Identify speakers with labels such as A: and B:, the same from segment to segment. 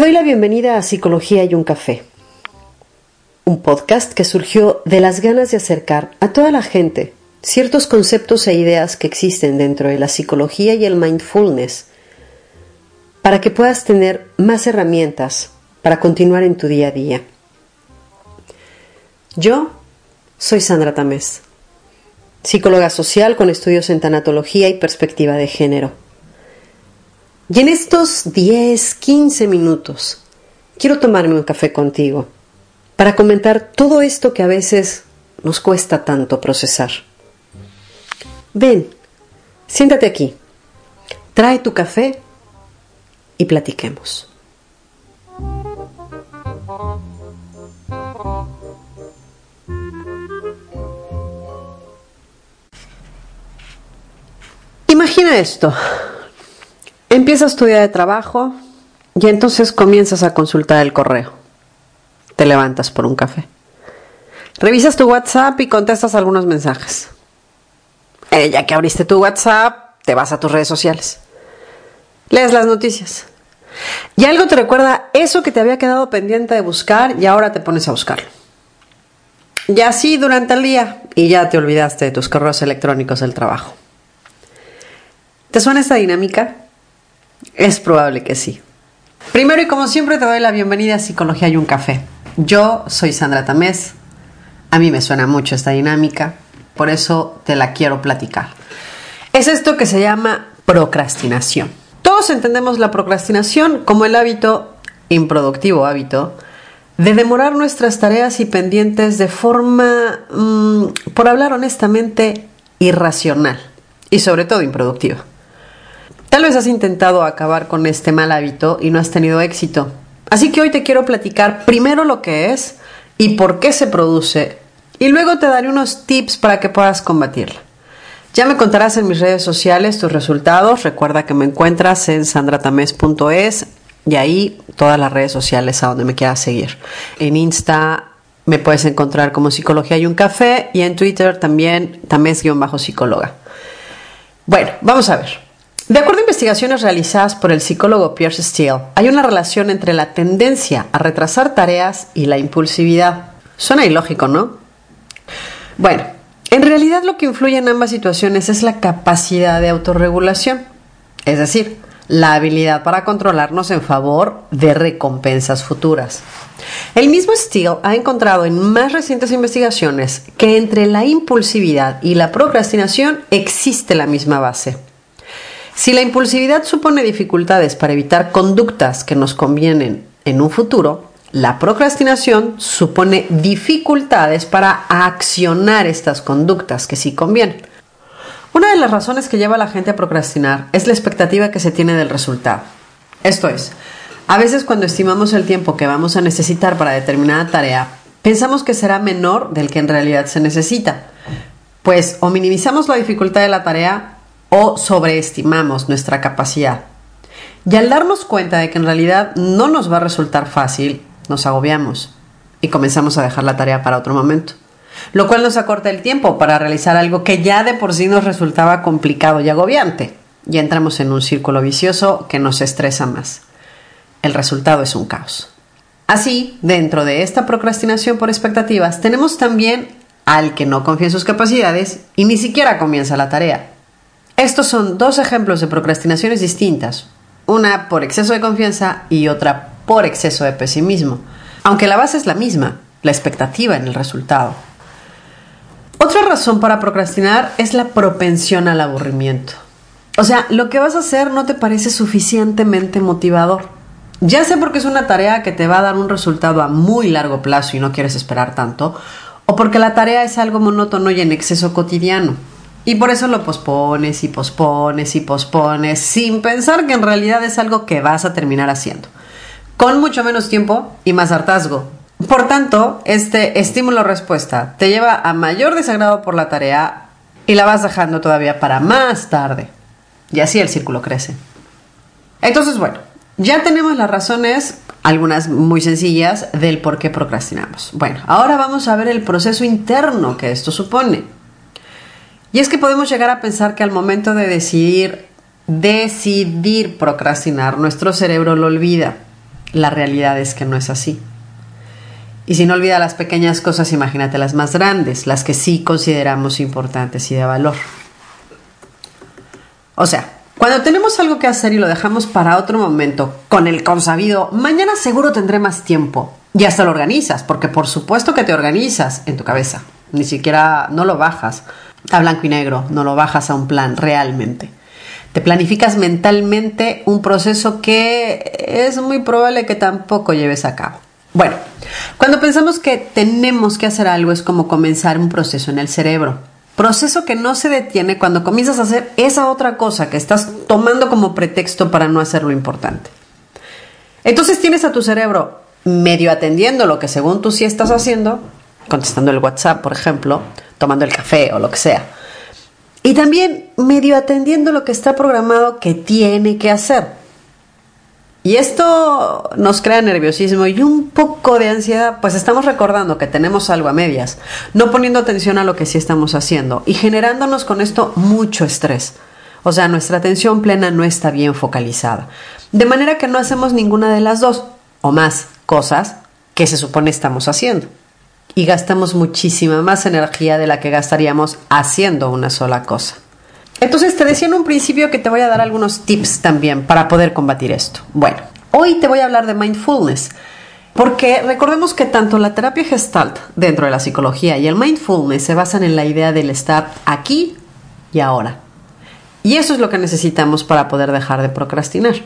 A: Doy la bienvenida a Psicología y un café. Un podcast que surgió de las ganas de acercar a toda la gente ciertos conceptos e ideas que existen dentro de la psicología y el mindfulness para que puedas tener más herramientas para continuar en tu día a día. Yo soy Sandra Tamés, psicóloga social con estudios en tanatología y perspectiva de género. Y en estos 10, 15 minutos quiero tomarme un café contigo para comentar todo esto que a veces nos cuesta tanto procesar. Ven, siéntate aquí, trae tu café y platiquemos. Imagina esto. Empiezas tu día de trabajo y entonces comienzas a consultar el correo. Te levantas por un café. Revisas tu WhatsApp y contestas algunos mensajes. Eh, ya que abriste tu WhatsApp, te vas a tus redes sociales lees las noticias. Y algo te recuerda eso que te había quedado pendiente de buscar y ahora te pones a buscarlo. Y así durante el día y ya te olvidaste de tus correos electrónicos del trabajo. ¿Te suena esta dinámica? Es probable que sí. Primero y como siempre te doy la bienvenida a Psicología y un café. Yo soy Sandra Tamés. A mí me suena mucho esta dinámica, por eso te la quiero platicar. Es esto que se llama procrastinación. Todos entendemos la procrastinación como el hábito, improductivo hábito, de demorar nuestras tareas y pendientes de forma, mm, por hablar honestamente, irracional y sobre todo improductiva. Tal vez has intentado acabar con este mal hábito y no has tenido éxito. Así que hoy te quiero platicar primero lo que es y por qué se produce y luego te daré unos tips para que puedas combatirla. Ya me contarás en mis redes sociales tus resultados. Recuerda que me encuentras en sandratames.es y ahí todas las redes sociales a donde me quieras seguir. En Insta me puedes encontrar como Psicología y un Café y en Twitter también tamés-psicóloga. Bueno, vamos a ver. De acuerdo a investigaciones realizadas por el psicólogo Pierce Steele, hay una relación entre la tendencia a retrasar tareas y la impulsividad. Suena ilógico, ¿no? Bueno, en realidad lo que influye en ambas situaciones es la capacidad de autorregulación, es decir, la habilidad para controlarnos en favor de recompensas futuras. El mismo Steele ha encontrado en más recientes investigaciones que entre la impulsividad y la procrastinación existe la misma base. Si la impulsividad supone dificultades para evitar conductas que nos convienen en un futuro, la procrastinación supone dificultades para accionar estas conductas que sí convienen. Una de las razones que lleva a la gente a procrastinar es la expectativa que se tiene del resultado. Esto es, a veces cuando estimamos el tiempo que vamos a necesitar para determinada tarea, pensamos que será menor del que en realidad se necesita, pues o minimizamos la dificultad de la tarea o sobreestimamos nuestra capacidad. Y al darnos cuenta de que en realidad no nos va a resultar fácil, nos agobiamos y comenzamos a dejar la tarea para otro momento, lo cual nos acorta el tiempo para realizar algo que ya de por sí nos resultaba complicado y agobiante, y entramos en un círculo vicioso que nos estresa más. El resultado es un caos. Así, dentro de esta procrastinación por expectativas, tenemos también al que no confía en sus capacidades y ni siquiera comienza la tarea. Estos son dos ejemplos de procrastinaciones distintas, una por exceso de confianza y otra por exceso de pesimismo, aunque la base es la misma, la expectativa en el resultado. Otra razón para procrastinar es la propensión al aburrimiento. O sea, lo que vas a hacer no te parece suficientemente motivador. Ya sea porque es una tarea que te va a dar un resultado a muy largo plazo y no quieres esperar tanto, o porque la tarea es algo monótono y en exceso cotidiano. Y por eso lo pospones y pospones y pospones sin pensar que en realidad es algo que vas a terminar haciendo. Con mucho menos tiempo y más hartazgo. Por tanto, este estímulo-respuesta te lleva a mayor desagrado por la tarea y la vas dejando todavía para más tarde. Y así el círculo crece. Entonces, bueno, ya tenemos las razones, algunas muy sencillas, del por qué procrastinamos. Bueno, ahora vamos a ver el proceso interno que esto supone. Y es que podemos llegar a pensar que al momento de decidir, decidir procrastinar, nuestro cerebro lo olvida. La realidad es que no es así. Y si no olvida las pequeñas cosas, imagínate las más grandes, las que sí consideramos importantes y de valor. O sea, cuando tenemos algo que hacer y lo dejamos para otro momento, con el consabido, mañana seguro tendré más tiempo. Y hasta lo organizas, porque por supuesto que te organizas en tu cabeza. Ni siquiera no lo bajas a blanco y negro, no lo bajas a un plan realmente. Te planificas mentalmente un proceso que es muy probable que tampoco lleves a cabo. Bueno, cuando pensamos que tenemos que hacer algo es como comenzar un proceso en el cerebro. Proceso que no se detiene cuando comienzas a hacer esa otra cosa que estás tomando como pretexto para no hacer lo importante. Entonces tienes a tu cerebro medio atendiendo lo que según tú sí estás haciendo, contestando el WhatsApp, por ejemplo, tomando el café o lo que sea. Y también medio atendiendo lo que está programado que tiene que hacer. Y esto nos crea nerviosismo y un poco de ansiedad, pues estamos recordando que tenemos algo a medias, no poniendo atención a lo que sí estamos haciendo y generándonos con esto mucho estrés. O sea, nuestra atención plena no está bien focalizada. De manera que no hacemos ninguna de las dos o más cosas que se supone estamos haciendo y gastamos muchísima más energía de la que gastaríamos haciendo una sola cosa. Entonces te decía en un principio que te voy a dar algunos tips también para poder combatir esto. Bueno, hoy te voy a hablar de mindfulness. Porque recordemos que tanto la terapia gestalt dentro de la psicología y el mindfulness se basan en la idea del estar aquí y ahora. Y eso es lo que necesitamos para poder dejar de procrastinar.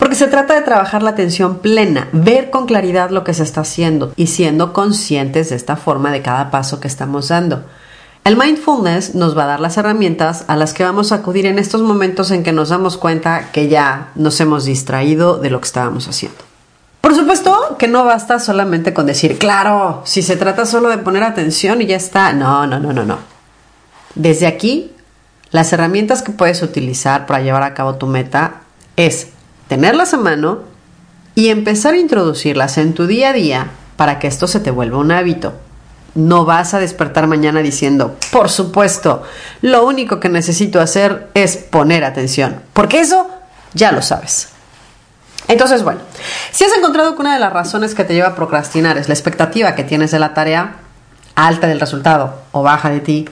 A: Porque se trata de trabajar la atención plena, ver con claridad lo que se está haciendo y siendo conscientes de esta forma de cada paso que estamos dando. El mindfulness nos va a dar las herramientas a las que vamos a acudir en estos momentos en que nos damos cuenta que ya nos hemos distraído de lo que estábamos haciendo. Por supuesto que no basta solamente con decir, claro, si se trata solo de poner atención y ya está. No, no, no, no, no. Desde aquí, las herramientas que puedes utilizar para llevar a cabo tu meta es tenerlas a mano y empezar a introducirlas en tu día a día para que esto se te vuelva un hábito. No vas a despertar mañana diciendo, por supuesto, lo único que necesito hacer es poner atención, porque eso ya lo sabes. Entonces, bueno, si has encontrado que una de las razones que te lleva a procrastinar es la expectativa que tienes de la tarea, alta del resultado o baja de ti,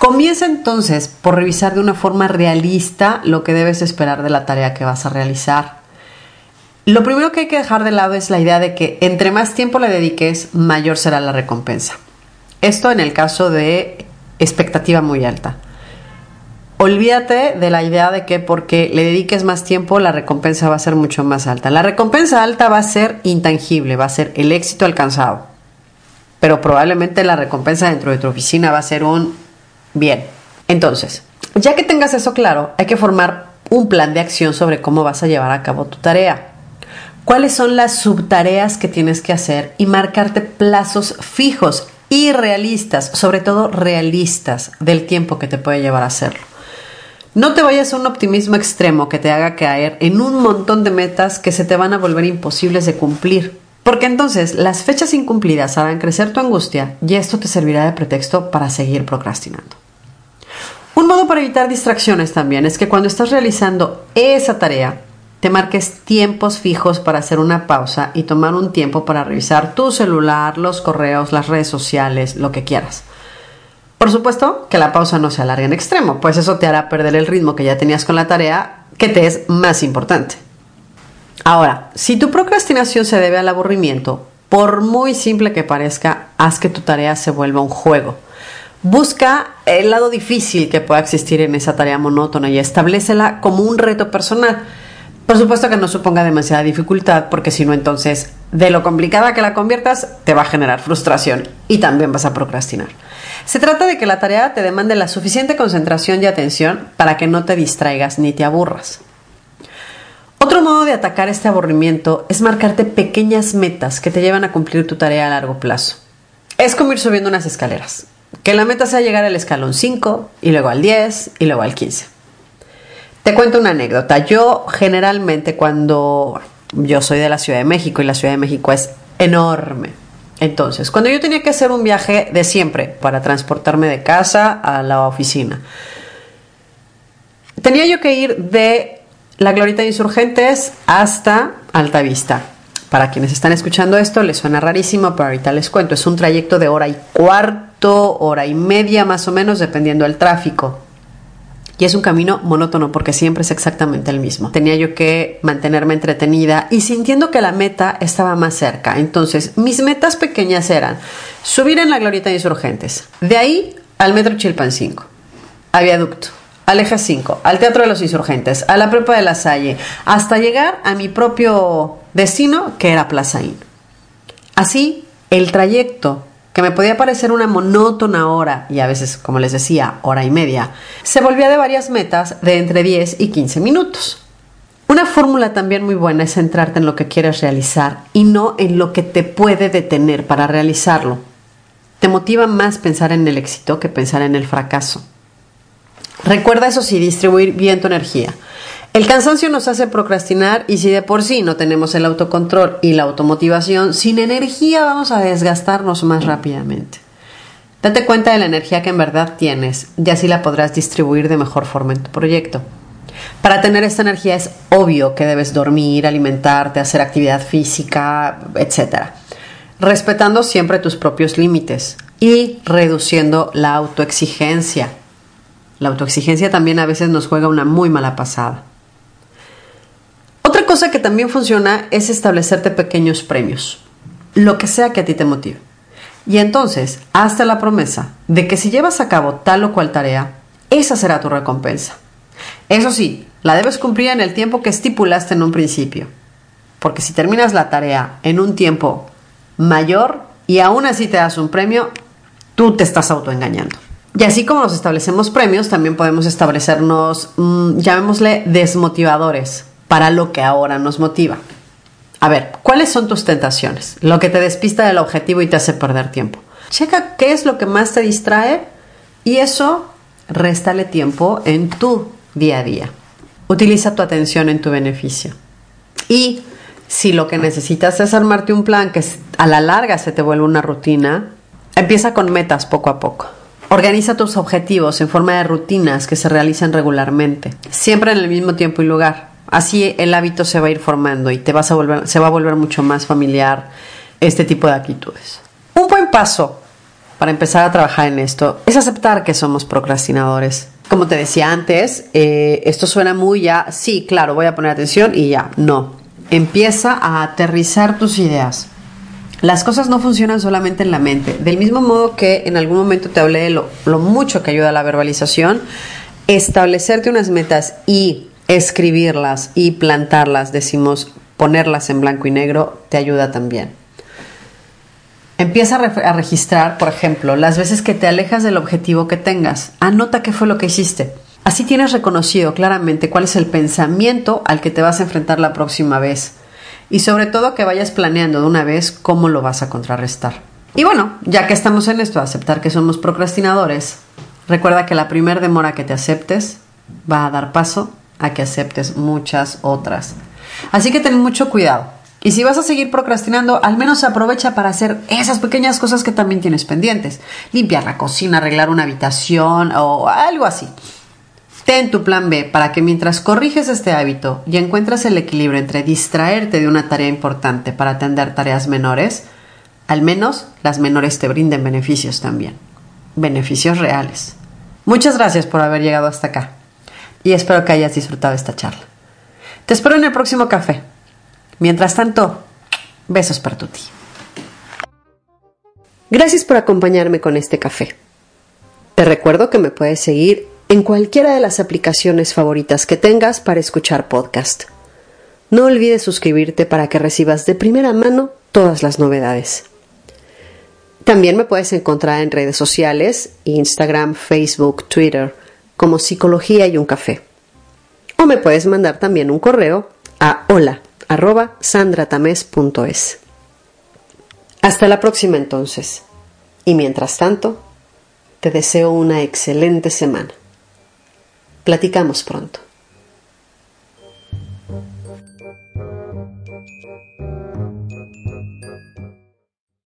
A: Comienza entonces por revisar de una forma realista lo que debes esperar de la tarea que vas a realizar. Lo primero que hay que dejar de lado es la idea de que entre más tiempo le dediques, mayor será la recompensa. Esto en el caso de expectativa muy alta. Olvídate de la idea de que porque le dediques más tiempo la recompensa va a ser mucho más alta. La recompensa alta va a ser intangible, va a ser el éxito alcanzado. Pero probablemente la recompensa dentro de tu oficina va a ser un Bien, entonces, ya que tengas eso claro, hay que formar un plan de acción sobre cómo vas a llevar a cabo tu tarea. ¿Cuáles son las subtareas que tienes que hacer y marcarte plazos fijos y realistas, sobre todo realistas del tiempo que te puede llevar a hacerlo? No te vayas a un optimismo extremo que te haga caer en un montón de metas que se te van a volver imposibles de cumplir. Porque entonces las fechas incumplidas harán crecer tu angustia y esto te servirá de pretexto para seguir procrastinando. Para evitar distracciones también es que cuando estás realizando esa tarea, te marques tiempos fijos para hacer una pausa y tomar un tiempo para revisar tu celular, los correos, las redes sociales, lo que quieras. Por supuesto que la pausa no se alargue en extremo, pues eso te hará perder el ritmo que ya tenías con la tarea que te es más importante. Ahora, si tu procrastinación se debe al aburrimiento, por muy simple que parezca, haz que tu tarea se vuelva un juego. Busca el lado difícil que pueda existir en esa tarea monótona y establecela como un reto personal. Por supuesto que no suponga demasiada dificultad, porque si no, entonces, de lo complicada que la conviertas, te va a generar frustración y también vas a procrastinar. Se trata de que la tarea te demande la suficiente concentración y atención para que no te distraigas ni te aburras. Otro modo de atacar este aburrimiento es marcarte pequeñas metas que te llevan a cumplir tu tarea a largo plazo. Es como ir subiendo unas escaleras. Que la meta sea llegar al escalón 5 y luego al 10 y luego al 15. Te cuento una anécdota. Yo generalmente cuando yo soy de la Ciudad de México y la Ciudad de México es enorme. Entonces, cuando yo tenía que hacer un viaje de siempre para transportarme de casa a la oficina, tenía yo que ir de la Glorita de Insurgentes hasta Altavista. Para quienes están escuchando esto, les suena rarísimo, pero ahorita les cuento. Es un trayecto de hora y cuarto, hora y media más o menos, dependiendo del tráfico. Y es un camino monótono porque siempre es exactamente el mismo. Tenía yo que mantenerme entretenida y sintiendo que la meta estaba más cerca. Entonces, mis metas pequeñas eran subir en la glorieta de insurgentes, de ahí al metro Chilpancingo, a viaducto, al eje 5, al Teatro de los Insurgentes, a la Prepa de la Salle, hasta llegar a mi propio destino, que era Plaza Inn. Así, el trayecto que me podía parecer una monótona hora, y a veces, como les decía, hora y media, se volvía de varias metas de entre 10 y 15 minutos. Una fórmula también muy buena es centrarte en lo que quieres realizar y no en lo que te puede detener para realizarlo. Te motiva más pensar en el éxito que pensar en el fracaso. Recuerda eso sí, distribuir bien tu energía. El cansancio nos hace procrastinar y si de por sí no tenemos el autocontrol y la automotivación, sin energía vamos a desgastarnos más rápidamente. Date cuenta de la energía que en verdad tienes y así la podrás distribuir de mejor forma en tu proyecto. Para tener esta energía es obvio que debes dormir, alimentarte, hacer actividad física, etc. Respetando siempre tus propios límites y reduciendo la autoexigencia. La autoexigencia también a veces nos juega una muy mala pasada. Cosa que también funciona es establecerte pequeños premios, lo que sea que a ti te motive. Y entonces, hasta la promesa de que si llevas a cabo tal o cual tarea, esa será tu recompensa. Eso sí, la debes cumplir en el tiempo que estipulaste en un principio. Porque si terminas la tarea en un tiempo mayor y aún así te das un premio, tú te estás autoengañando. Y así como nos establecemos premios, también podemos establecernos, mm, llamémosle, desmotivadores para lo que ahora nos motiva. A ver, ¿cuáles son tus tentaciones? Lo que te despista del objetivo y te hace perder tiempo. Checa qué es lo que más te distrae y eso réstale tiempo en tu día a día. Utiliza tu atención en tu beneficio. Y si lo que necesitas es armarte un plan que a la larga se te vuelve una rutina, empieza con metas poco a poco. Organiza tus objetivos en forma de rutinas que se realizan regularmente, siempre en el mismo tiempo y lugar. Así el hábito se va a ir formando y te vas a volver, se va a volver mucho más familiar este tipo de actitudes. Un buen paso para empezar a trabajar en esto es aceptar que somos procrastinadores. Como te decía antes, eh, esto suena muy ya, sí, claro, voy a poner atención y ya, no. Empieza a aterrizar tus ideas. Las cosas no funcionan solamente en la mente. Del mismo modo que en algún momento te hablé de lo, lo mucho que ayuda la verbalización, establecerte unas metas y escribirlas y plantarlas, decimos ponerlas en blanco y negro, te ayuda también. Empieza a, registrar, por ejemplo, las veces que te alejas del objetivo que tengas. Anota qué fue lo que hiciste. Así tienes reconocido claramente cuál es el pensamiento al que te vas a enfrentar la próxima vez. Y sobre todo que vayas planeando de una vez cómo lo vas a contrarrestar. Y bueno, ya que estamos en esto, aceptar que somos procrastinadores, recuerda que la primera demora que te aceptes va a dar paso a que aceptes muchas otras. Así que ten mucho cuidado. Y si vas a seguir procrastinando, al menos aprovecha para hacer esas pequeñas cosas que también tienes pendientes. Limpiar la cocina, arreglar una habitación o algo así. Ten tu plan B para que mientras corriges este hábito y encuentras el equilibrio entre distraerte de una tarea importante para atender tareas menores, al menos las menores te brinden beneficios también. Beneficios reales. Muchas gracias por haber llegado hasta acá y espero que hayas disfrutado esta charla. Te espero en el próximo café. Mientras tanto, besos para ti. Gracias por acompañarme con este café. Te recuerdo que me puedes seguir en cualquiera de las aplicaciones favoritas que tengas para escuchar podcast. No olvides suscribirte para que recibas de primera mano todas las novedades. También me puedes encontrar en redes sociales, Instagram, Facebook, Twitter, como Psicología y un Café. O me puedes mandar también un correo a hola sandratames.es. Hasta la próxima entonces. Y mientras tanto, te deseo una excelente semana. Platicamos pronto.